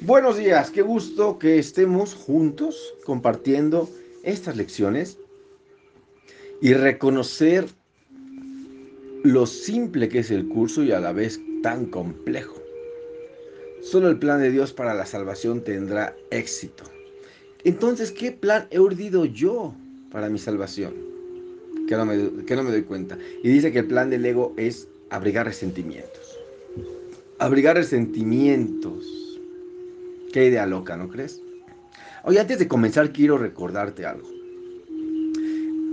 Buenos días, qué gusto que estemos juntos compartiendo estas lecciones y reconocer lo simple que es el curso y a la vez tan complejo. Solo el plan de Dios para la salvación tendrá éxito. Entonces, ¿qué plan he urdido yo para mi salvación? Que no me, que no me doy cuenta. Y dice que el plan del ego es abrigar resentimientos. Abrigar resentimientos Qué idea loca, ¿no crees? Oye, antes de comenzar quiero recordarte algo.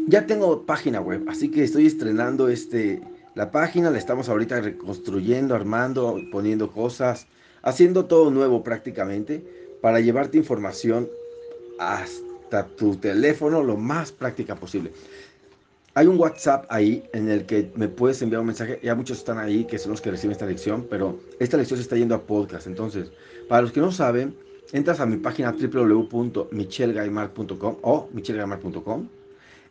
Ya tengo página web, así que estoy estrenando este, la página, la estamos ahorita reconstruyendo, armando, poniendo cosas, haciendo todo nuevo prácticamente para llevarte información hasta tu teléfono lo más práctica posible. Hay un WhatsApp ahí en el que me puedes enviar un mensaje. Ya muchos están ahí que son los que reciben esta lección, pero esta lección se está yendo a podcast. Entonces, para los que no saben, entras a mi página www.michelgaimar.com o michelgaimar.com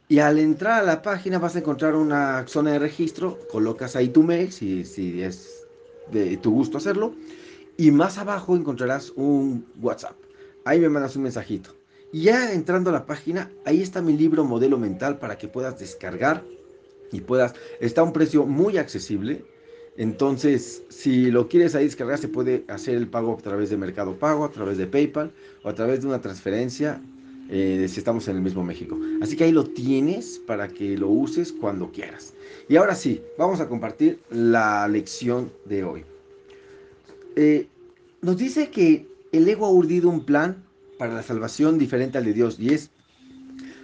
y al entrar a la página vas a encontrar una zona de registro. Colocas ahí tu mail si, es de tu gusto hacerlo. Y más abajo encontrarás un WhatsApp. Ahí me mandas un mensajito. Y ya entrando a la página, ahí está mi libro Modelo Mental para que puedas descargar y puedas. Está a un precio muy accesible. Entonces, si lo quieres ahí descargar, se puede hacer el pago a través de Mercado Pago, a través de PayPal o a través de una transferencia eh, si estamos en el mismo México. Así que ahí lo tienes para que lo uses cuando quieras. Y ahora sí, vamos a compartir la lección de hoy. Eh, nos dice que el ego ha urdido un plan para la salvación diferente al de Dios y es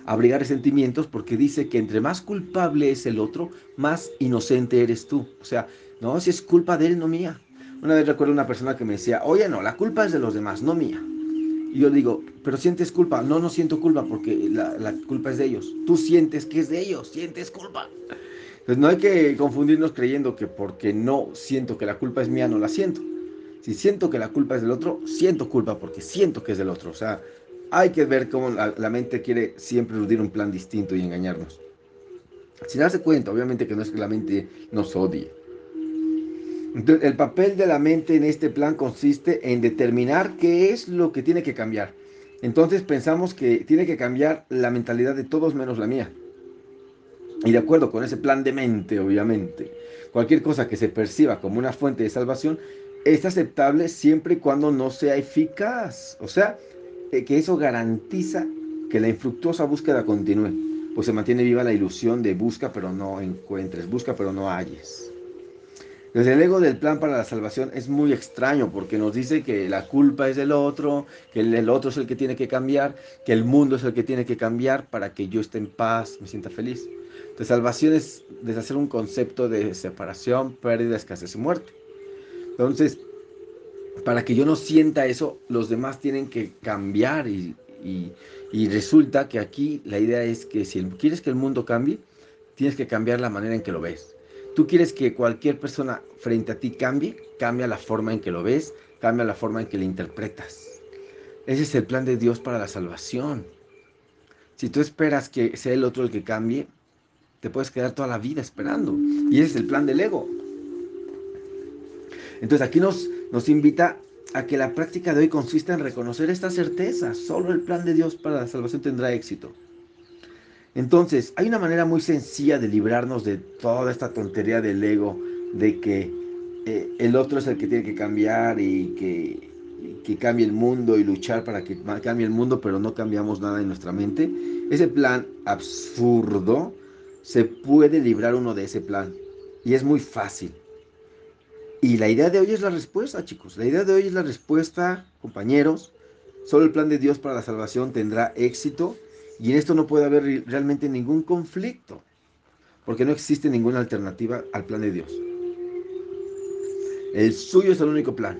abrigar sentimientos porque dice que entre más culpable es el otro, más inocente eres tú. O sea, no, si es culpa de él, no mía. Una vez recuerdo una persona que me decía, oye, no, la culpa es de los demás, no mía. Y yo digo, pero sientes culpa. No, no siento culpa porque la, la culpa es de ellos. Tú sientes que es de ellos, sientes culpa. Entonces no hay que confundirnos creyendo que porque no siento que la culpa es mía, no la siento. Si siento que la culpa es del otro, siento culpa porque siento que es del otro. O sea, hay que ver cómo la, mente quiere siempre eludir un plan distinto y engañarnos. Sin darse cuenta, obviamente que no es que la mente nos odie. Entonces, el papel de la mente en este plan consiste en determinar qué es lo que tiene que cambiar. Entonces pensamos que tiene que cambiar la mentalidad de todos menos la mía. Y de acuerdo con ese plan de mente, obviamente, cualquier cosa que se perciba como una fuente de salvación es aceptable siempre y cuando no sea eficaz. O sea, eh, que eso garantiza que la infructuosa búsqueda continúe, pues se mantiene viva la ilusión de busca pero no encuentres, busca pero no halles. Desde el ego del plan para la salvación es muy extraño porque nos dice que la culpa es del otro, que el otro es el que tiene que cambiar, que el mundo es el que tiene que cambiar para que yo esté en paz, me sienta feliz. Entonces, salvación es deshacer un concepto de separación, pérdida, escasez y muerte. Entonces, para que yo no sienta eso, los demás tienen que cambiar y, resulta que aquí la idea es que si quieres que el mundo cambie, tienes que cambiar la manera en que lo ves. Tú quieres que cualquier persona frente a ti cambie, cambia la forma en que lo ves, cambia la forma en que le interpretas. Ese es el plan de Dios para la salvación. Si tú esperas que sea el otro el que cambie, te puedes quedar toda la vida esperando. Y ese es el plan del ego. Entonces aquí nos, nos invita a que la práctica de hoy consista en reconocer esta certeza. Solo el plan de Dios para la salvación tendrá éxito. Entonces, hay una manera muy sencilla de librarnos de toda esta tontería del ego, de que eh, el otro es el que tiene que cambiar y que, que cambie el mundo y luchar para que cambie el mundo, pero no cambiamos nada en nuestra mente. Ese plan absurdo, se puede librar uno de ese plan. Y es muy fácil. Y la idea de hoy es la respuesta, chicos. La idea de hoy es la respuesta, compañeros. Solo el plan de Dios para la salvación tendrá éxito y en esto no puede haber realmente ningún conflicto, porque no existe ninguna alternativa al plan de Dios. El suyo es el único plan,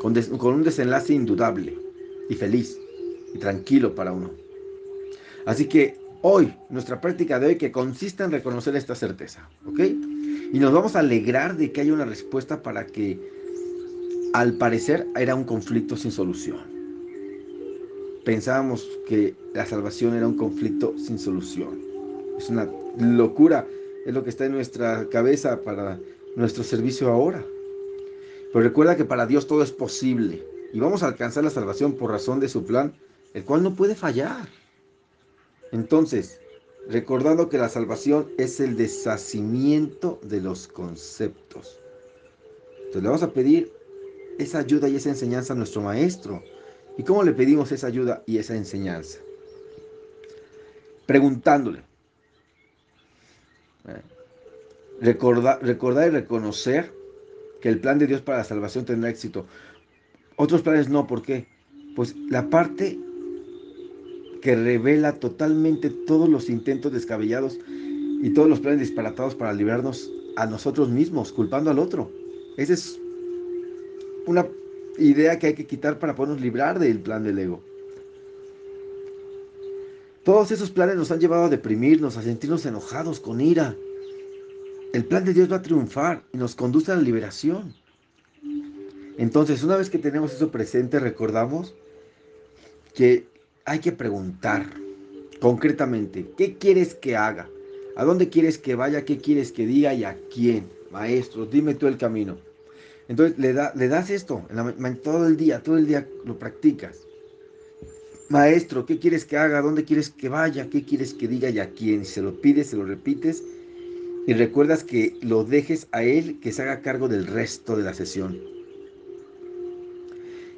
con, un desenlace indudable y feliz y tranquilo para uno. Así que hoy, nuestra práctica de hoy que consiste en reconocer esta certeza, ¿ok? Y nos vamos a alegrar de que haya una respuesta para que al parecer era un conflicto sin solución. Pensábamos que la salvación era un conflicto sin solución. Es una locura, es lo que está en nuestra cabeza para nuestro servicio ahora. Pero recuerda que para Dios todo es posible. y vamos a alcanzar la salvación por razón de su plan, el cual no puede fallar. Entonces, recordando que la salvación es el deshacimiento de los conceptos. Entonces le vamos a pedir esa ayuda y esa enseñanza a nuestro maestro. ¿Y cómo le pedimos esa ayuda y esa enseñanza? Preguntándole. Eh, recordar, recordar y reconocer que el plan de Dios para la salvación tendrá éxito. Otros planes no, ¿por qué? Pues la parte que revela totalmente todos los intentos descabellados y todos los planes disparatados para librarnos a nosotros mismos, culpando al otro. Esa es una idea que hay que quitar para podernos librar del plan del ego. Todos esos planes nos han llevado a deprimirnos, a sentirnos enojados, con ira. El plan de Dios va a triunfar y nos conduce a la liberación. Entonces, una vez que tenemos eso presente, recordamos que hay que preguntar concretamente, ¿qué quieres que haga? ¿A dónde quieres que vaya? ¿Qué quieres que diga? ¿Y a quién? Maestro, dime tú el camino. Entonces le, da, le das esto todo el día, todo el día lo practicas. Maestro, ¿qué quieres que haga? ¿Dónde quieres que vaya? ¿Qué quieres que diga y a quién? Se lo pides, se lo repites y recuerdas que lo dejes a él que se haga cargo del resto de la sesión.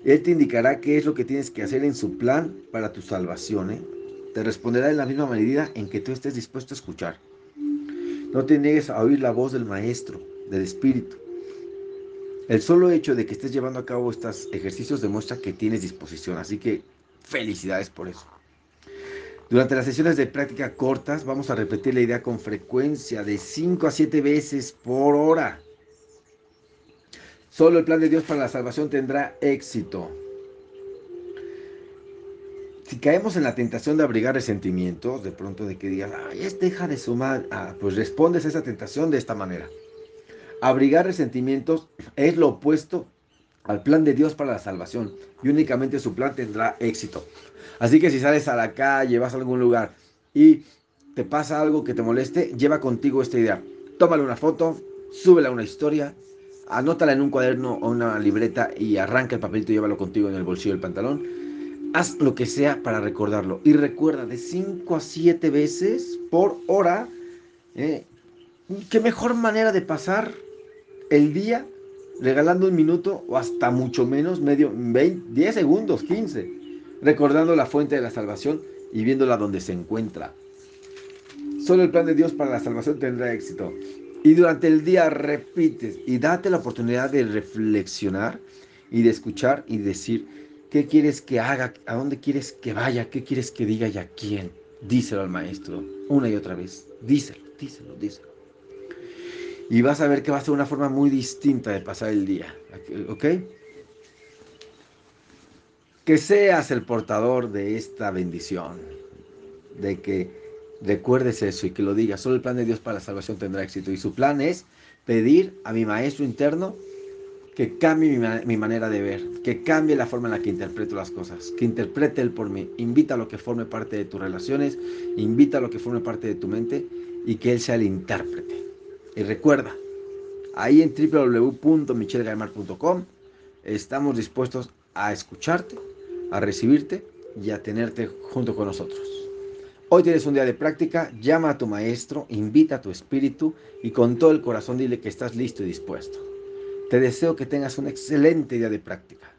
Él te indicará qué es lo que tienes que hacer en su plan para tu salvación. ¿eh? Te responderá en la misma medida en que tú estés dispuesto a escuchar. No te niegues a oír la voz del Maestro, del Espíritu. El solo hecho de que estés llevando a cabo estos ejercicios demuestra que tienes disposición, así que felicidades por eso. Durante las sesiones de práctica cortas vamos a repetir la idea con frecuencia de 5 a 7 veces por hora. Solo el plan de Dios para la salvación tendrá éxito. Si caemos en la tentación de abrigar resentimientos, de pronto de que digas, ay, es deja de sumar, ah, pues respondes a esa tentación de esta manera. Abrigar resentimientos es lo opuesto al plan de Dios para la salvación y únicamente su plan tendrá éxito. Así que si sales a la calle, vas a algún lugar y te pasa algo que te moleste, lleva contigo esta idea. Tómale una foto, súbela a una historia, anótala en un cuaderno o una libreta y arranca el papelito y llévalo contigo en el bolsillo del pantalón. Haz lo que sea para recordarlo. Y recuerda de 5 a 7 veces por hora. ¿eh? ¿Qué mejor manera de pasar el día regalando un minuto o hasta mucho menos, medio, 20, 10 segundos, 15, recordando la fuente de la salvación y viéndola donde se encuentra. Solo el plan de Dios para la salvación tendrá éxito. Y durante el día repites y date la oportunidad de reflexionar y de escuchar y decir qué quieres que haga, a dónde quieres que vaya, qué quieres que diga y a quién. Díselo al maestro una y otra vez. Díselo, díselo, díselo y vas a ver que va a ser una forma muy distinta de pasar el día. ¿Ok? Que seas el portador de esta bendición, de que recuerdes eso y que lo digas. Solo el plan de Dios para la salvación tendrá éxito. Y su plan es pedir a mi maestro interno que cambie mi, mi, manera de ver, que cambie la forma en la que interpreto las cosas, que interprete Él por mí, invita a lo que forme parte de tus relaciones, invita a lo que forme parte de tu mente y que Él sea el intérprete. Y recuerda, ahí en www.michelgaimar.com estamos dispuestos a escucharte, a recibirte y a tenerte junto con nosotros. Hoy tienes un día de práctica, llama a tu maestro, invita a tu espíritu y con todo el corazón dile que estás listo y dispuesto. Te deseo que tengas un excelente día de práctica.